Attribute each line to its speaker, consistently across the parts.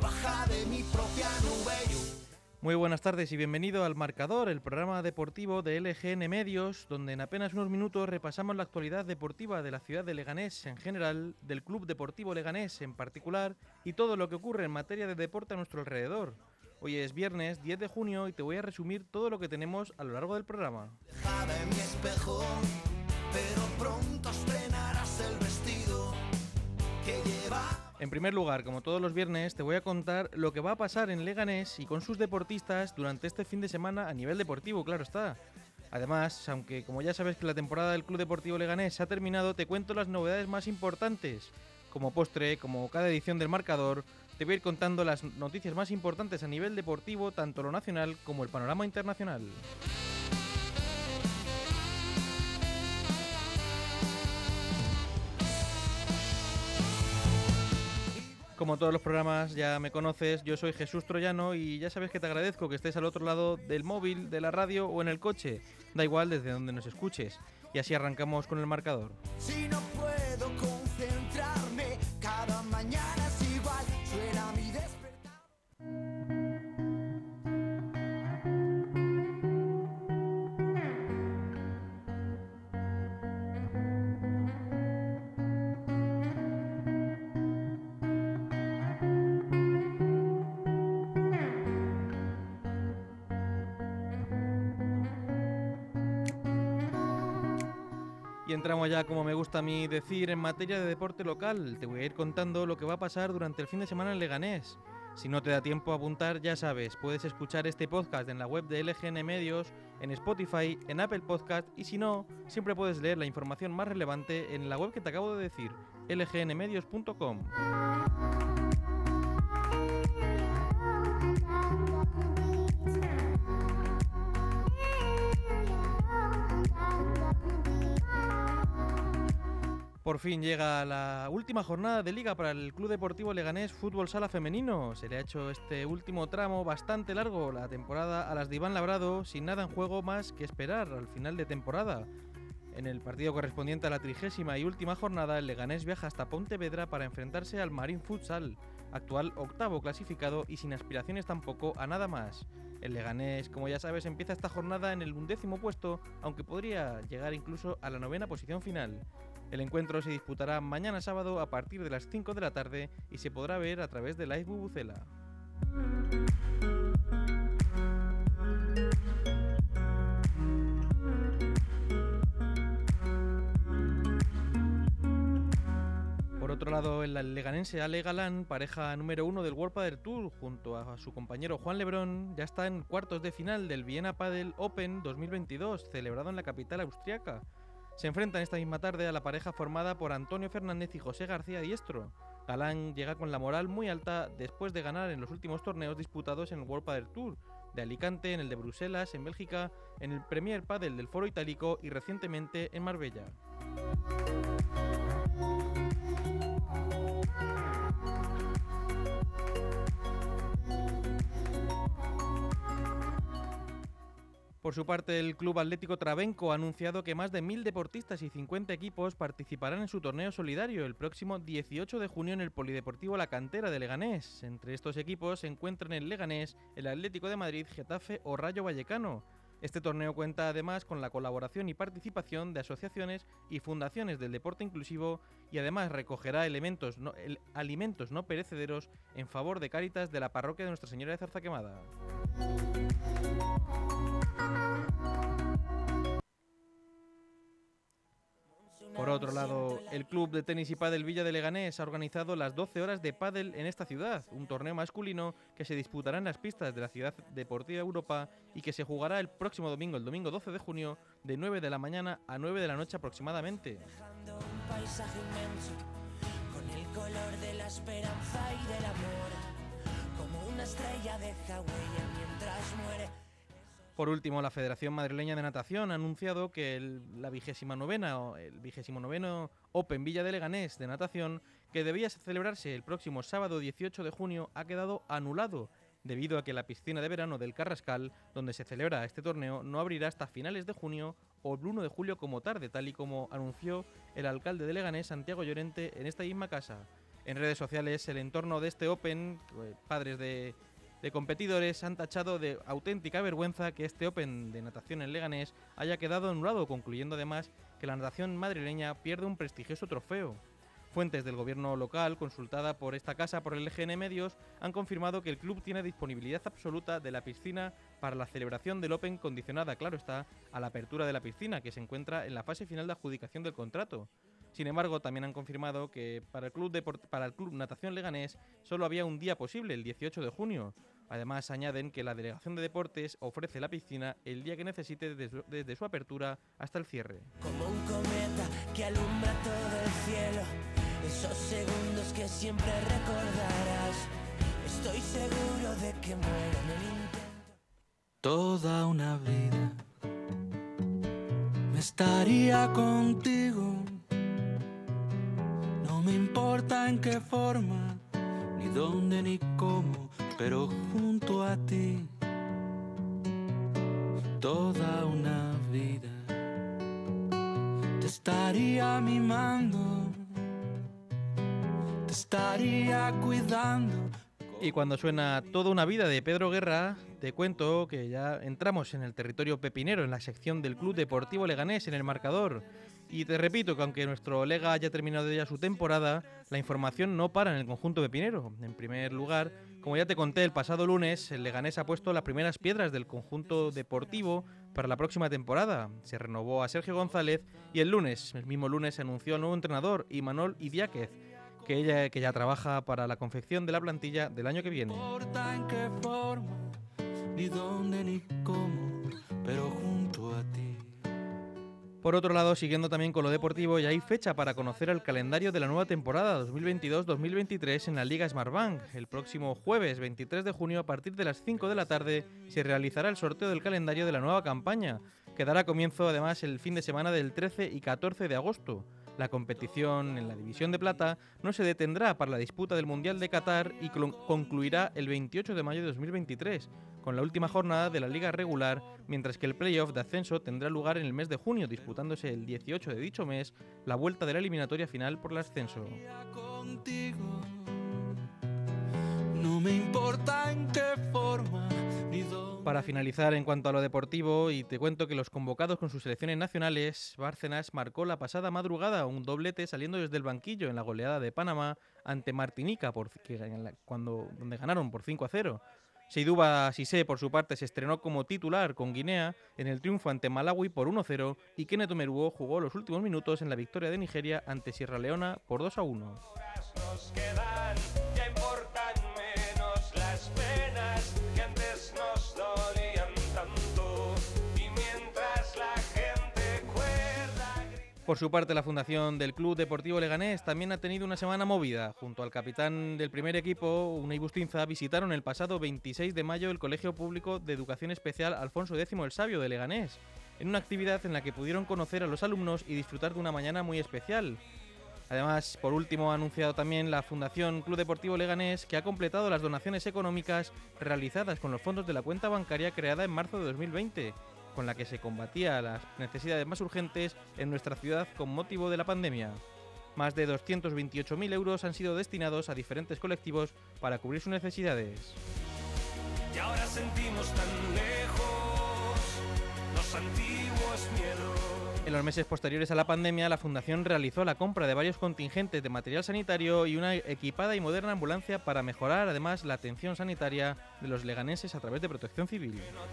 Speaker 1: Baja de mi propia nube.
Speaker 2: Muy buenas tardes y bienvenido al Marcador, el programa deportivo de LGN Medios, donde en apenas unos minutos repasamos la actualidad deportiva de la ciudad de Leganés en general, del Club Deportivo Leganés en particular y todo lo que ocurre en materia de deporte a nuestro alrededor. Hoy es viernes 10 de junio y te voy a resumir todo lo que tenemos a lo largo del programa.
Speaker 1: De mi espejo, pero pronto estrenarás el vestido que lleva.
Speaker 2: En primer lugar, como todos los viernes, te voy a contar lo que va a pasar en Leganés y con sus deportistas durante este fin de semana a nivel deportivo, claro está. Además, aunque como ya sabes que la temporada del Club Deportivo Leganés ha terminado, te cuento las novedades más importantes. Como postre, como cada edición del marcador, te voy a ir contando las noticias más importantes a nivel deportivo, tanto lo nacional como el panorama internacional. Como todos los programas ya me conoces, yo soy Jesús Troyano y ya sabes que te agradezco que estés al otro lado del móvil, de la radio o en el coche, da igual desde donde nos escuches. Y así arrancamos con el marcador. Y entramos ya, como me gusta a mí decir, en materia de deporte local. Te voy a ir contando lo que va a pasar durante el fin de semana en Leganés. Si no te da tiempo a apuntar, ya sabes, puedes escuchar este podcast en la web de LGN Medios, en Spotify, en Apple Podcast y si no, siempre puedes leer la información más relevante en la web que te acabo de decir, lgnmedios.com. Por fin llega la última jornada de liga para el Club Deportivo Leganés Fútbol Sala Femenino. Se le ha hecho este último tramo bastante largo, la temporada a las de Iván Labrado, sin nada en juego más que esperar al final de temporada. En el partido correspondiente a la trigésima y última jornada, el Leganés viaja hasta Pontevedra para enfrentarse al Marín Futsal, actual octavo clasificado y sin aspiraciones tampoco a nada más. El Leganés, como ya sabes, empieza esta jornada en el undécimo puesto, aunque podría llegar incluso a la novena posición final. El encuentro se disputará mañana sábado a partir de las 5 de la tarde y se podrá ver a través de Live Bubucela. Por otro lado, el leganense Ale Galán, pareja número uno del World Padel Tour, junto a su compañero Juan Lebrón, ya está en cuartos de final del Viena Padel Open 2022, celebrado en la capital austriaca. Se enfrentan esta misma tarde a la pareja formada por Antonio Fernández y José García Diestro. Galán llega con la moral muy alta después de ganar en los últimos torneos disputados en el World Padel Tour, de Alicante, en el de Bruselas, en Bélgica, en el Premier Padel del Foro Itálico y recientemente en Marbella. Por su parte, el Club Atlético Trabenco ha anunciado que más de mil deportistas y 50 equipos participarán en su torneo solidario el próximo 18 de junio en el Polideportivo La Cantera de Leganés. Entre estos equipos se encuentran el Leganés, el Atlético de Madrid, Getafe o Rayo Vallecano. Este torneo cuenta además con la colaboración y participación de asociaciones y fundaciones del deporte inclusivo y además recogerá alimentos no perecederos en favor de Cáritas de la parroquia de Nuestra Señora de Zarza otro lado, el club de tenis y pádel Villa de Leganés ha organizado las 12 horas de pádel en esta ciudad, un torneo masculino que se disputará en las pistas de la ciudad deportiva Europa y que se jugará el próximo domingo, el domingo 12 de junio, de 9 de la mañana a 9 de la noche aproximadamente. Como una estrella deja huella. Por último, la Federación Madrileña de Natación ha anunciado que el, la vigésima novena, el vigésimo noveno Open Villa de Leganés de natación, que debía celebrarse el próximo sábado 18 de junio, ha quedado anulado debido a que la piscina de verano del Carrascal, donde se celebra este torneo, no abrirá hasta finales de junio o el 1 de julio como tarde, tal y como anunció el alcalde de Leganés, Santiago Llorente, en esta misma casa. En redes sociales, el entorno de este Open, eh, padres de, de competidores han tachado de auténtica vergüenza que este Open de natación en Leganés haya quedado anulado, concluyendo además que la natación madrileña pierde un prestigioso trofeo. Fuentes del gobierno local, consultada por esta casa por el EGN Medios, han confirmado que el club tiene disponibilidad absoluta de la piscina para la celebración del Open condicionada, claro está, a la apertura de la piscina, que se encuentra en la fase final de adjudicación del contrato. Sin embargo, también han confirmado que para el Club, para el club Natación Leganés solo había un día posible, el 18 de junio. Además, añaden que la Delegación de Deportes ofrece la piscina el día que necesite desde, desde su apertura hasta el cierre. Como un cometa que alumbra todo el cielo esos segundos que siempre recordarás. Estoy seguro de que muero en el intento. Toda una vida me estaría contigo. Importa en qué forma, ni dónde ni cómo, pero junto a ti. Toda una vida te estaría mimando estaría cuidando. Y cuando suena Toda una vida de Pedro Guerra, te cuento que ya entramos en el territorio pepinero, en la sección del Club Deportivo Leganés, en el marcador. Y te repito que aunque nuestro Lega haya terminado ya su temporada, la información no para en el conjunto pepinero. En primer lugar, como ya te conté el pasado lunes, el Leganés ha puesto las primeras piedras del conjunto deportivo para la próxima temporada. Se renovó a Sergio González y el lunes, el mismo lunes, se anunció al nuevo entrenador, Imanol Idiáquez que ya trabaja para la confección de la plantilla del año que viene. Por otro lado, siguiendo también con lo deportivo, ya hay fecha para conocer el calendario de la nueva temporada 2022-2023 en la Liga Smartbank. El próximo jueves 23 de junio a partir de las 5 de la tarde se realizará el sorteo del calendario de la nueva campaña, que dará comienzo además el fin de semana del 13 y 14 de agosto. La competición en la División de Plata no se detendrá para la disputa del Mundial de Qatar y concluirá el 28 de mayo de 2023, con la última jornada de la liga regular, mientras que el playoff de ascenso tendrá lugar en el mes de junio, disputándose el 18 de dicho mes la vuelta de la eliminatoria final por el ascenso. No me importa en para finalizar, en cuanto a lo deportivo, y te cuento que los convocados con sus selecciones nacionales, Bárcenas marcó la pasada madrugada un doblete saliendo desde el banquillo en la goleada de Panamá ante Martinica, por, cuando, donde ganaron por 5 a 0. Seiduba Sise, por su parte, se estrenó como titular con Guinea en el triunfo ante Malawi por 1-0 y Kenneth Omeruo jugó los últimos minutos en la victoria de Nigeria ante Sierra Leona por 2-1. Por su parte, la fundación del Club Deportivo Leganés también ha tenido una semana movida. Junto al capitán del primer equipo, Unai Bustinza, visitaron el pasado 26 de mayo el Colegio Público de Educación Especial Alfonso X el Sabio de Leganés, en una actividad en la que pudieron conocer a los alumnos y disfrutar de una mañana muy especial. Además, por último, ha anunciado también la Fundación Club Deportivo Leganés que ha completado las donaciones económicas realizadas con los fondos de la cuenta bancaria creada en marzo de 2020 con la que se combatía las necesidades más urgentes en nuestra ciudad con motivo de la pandemia. Más de 228.000 euros han sido destinados a diferentes colectivos para cubrir sus necesidades. Y ahora sentimos tan lejos los antiguos miedos. En los meses posteriores a la pandemia, la Fundación realizó la compra de varios contingentes de material sanitario y una equipada y moderna ambulancia para mejorar además la atención sanitaria de los leganenses a través de protección civil. Que no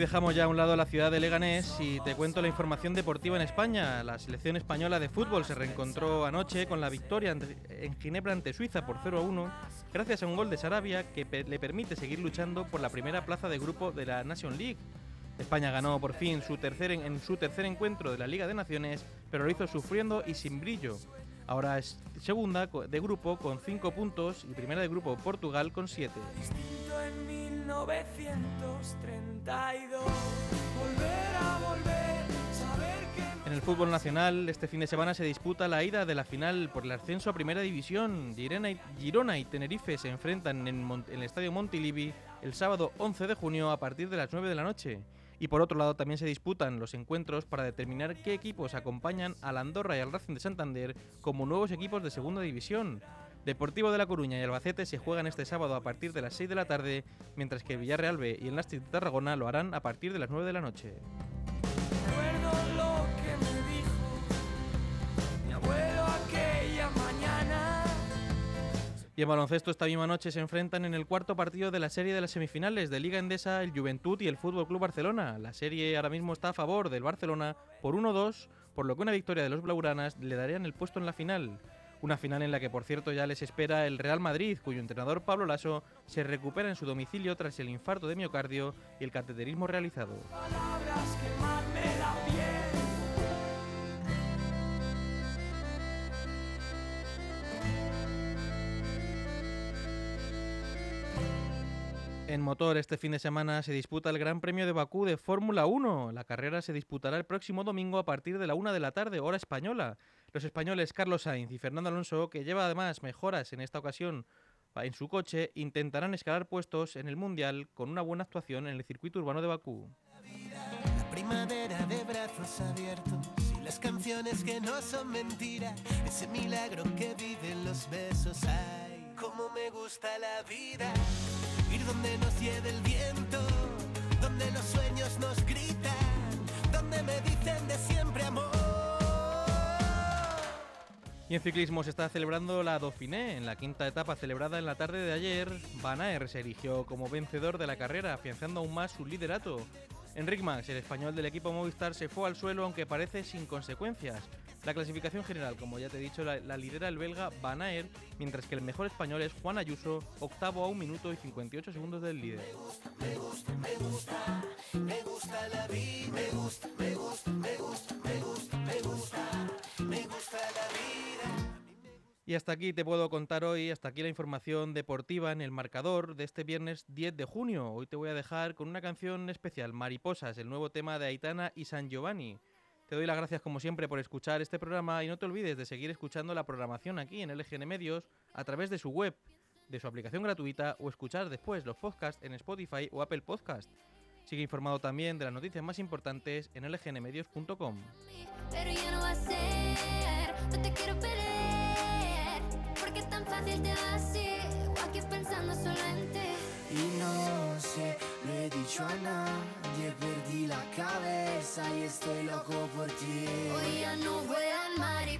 Speaker 2: dejamos ya a un lado la ciudad de Leganés y te cuento la información deportiva en España. La selección española de fútbol se reencontró anoche con la victoria en Ginebra ante Suiza por 0 a 1, gracias a un gol de Sarabia que le permite seguir luchando por la primera plaza de grupo de la Nation League. España ganó por fin su tercer en su tercer encuentro de la Liga de Naciones, pero lo hizo sufriendo y sin brillo. Ahora es segunda de grupo con 5 puntos y primera de grupo Portugal con 7. En el fútbol nacional, este fin de semana se disputa la ida de la final por el ascenso a Primera División. Girona y, Tenerife se enfrentan en, en el Estadio Montilivi el sábado 11 de junio a partir de las 9 de la noche. Y por otro lado también se disputan los encuentros para determinar qué equipos acompañan al Andorra y al Racing de Santander como nuevos equipos de segunda división. Deportivo de La Coruña y Albacete se juegan este sábado a partir de las 6 de la tarde, mientras que Villarreal B y el Nastic de Tarragona lo harán a partir de las 9 de la noche. Y en baloncesto esta misma noche se enfrentan en el cuarto partido de la serie de las semifinales de Liga Endesa el Juventud y el Fútbol Club Barcelona. La serie ahora mismo está a favor del Barcelona por 1-2, por lo que una victoria de los blaugranas le darían el puesto en la final. Una final en la que, por cierto, ya les espera el Real Madrid, cuyo entrenador Pablo Lasso se recupera en su domicilio tras el infarto de miocardio y el cateterismo realizado. En motor, este fin de semana se disputa el Gran Premio de Bakú de Fórmula 1. La carrera se disputará el próximo domingo a partir de la una de la tarde, hora española. Los españoles Carlos Sainz y Fernando Alonso, que lleva además mejoras en esta ocasión en su coche, intentarán escalar puestos en el Mundial con una buena actuación en el circuito urbano de Bakú. La primavera de brazos abiertos y las canciones que no son mentira, ese milagro que viven los besos. Ay, cómo me gusta la vida ir donde nos lleve el viento, donde los sueños nos gritan, donde me dicen de siempre Y en ciclismo se está celebrando la Dauphiné. En la quinta etapa celebrada en la tarde de ayer, Van Aert se erigió como vencedor de la carrera, afianzando aún más su liderato. Enric Max, el español del equipo Movistar, se fue al suelo aunque parece sin consecuencias. La clasificación general, como ya te he dicho, la, lidera el belga Van Aert, mientras que el mejor español es Juan Ayuso, octavo a un minuto y 58 segundos del líder. Me gusta, me gusta, me gusta la vida, me gusta, me gusta, Y hasta aquí te puedo contar hoy, hasta aquí la información deportiva en el marcador de este viernes 10 de junio. Hoy te voy a dejar con una canción especial, Mariposas, el nuevo tema de Aitana y San Giovanni. Te doy las gracias como siempre por escuchar este programa y no te olvides de seguir escuchando la programación aquí en LGN Medios a través de su web, de su aplicación gratuita o escuchar después los podcasts en Spotify o Apple Podcast. Sigue informado también de las noticias más importantes en lgnmedios.com. Y no sé, le he dicho a nadie, perdí la cabeza y estoy loco por ti. Hoy ya no vuelan mariposas,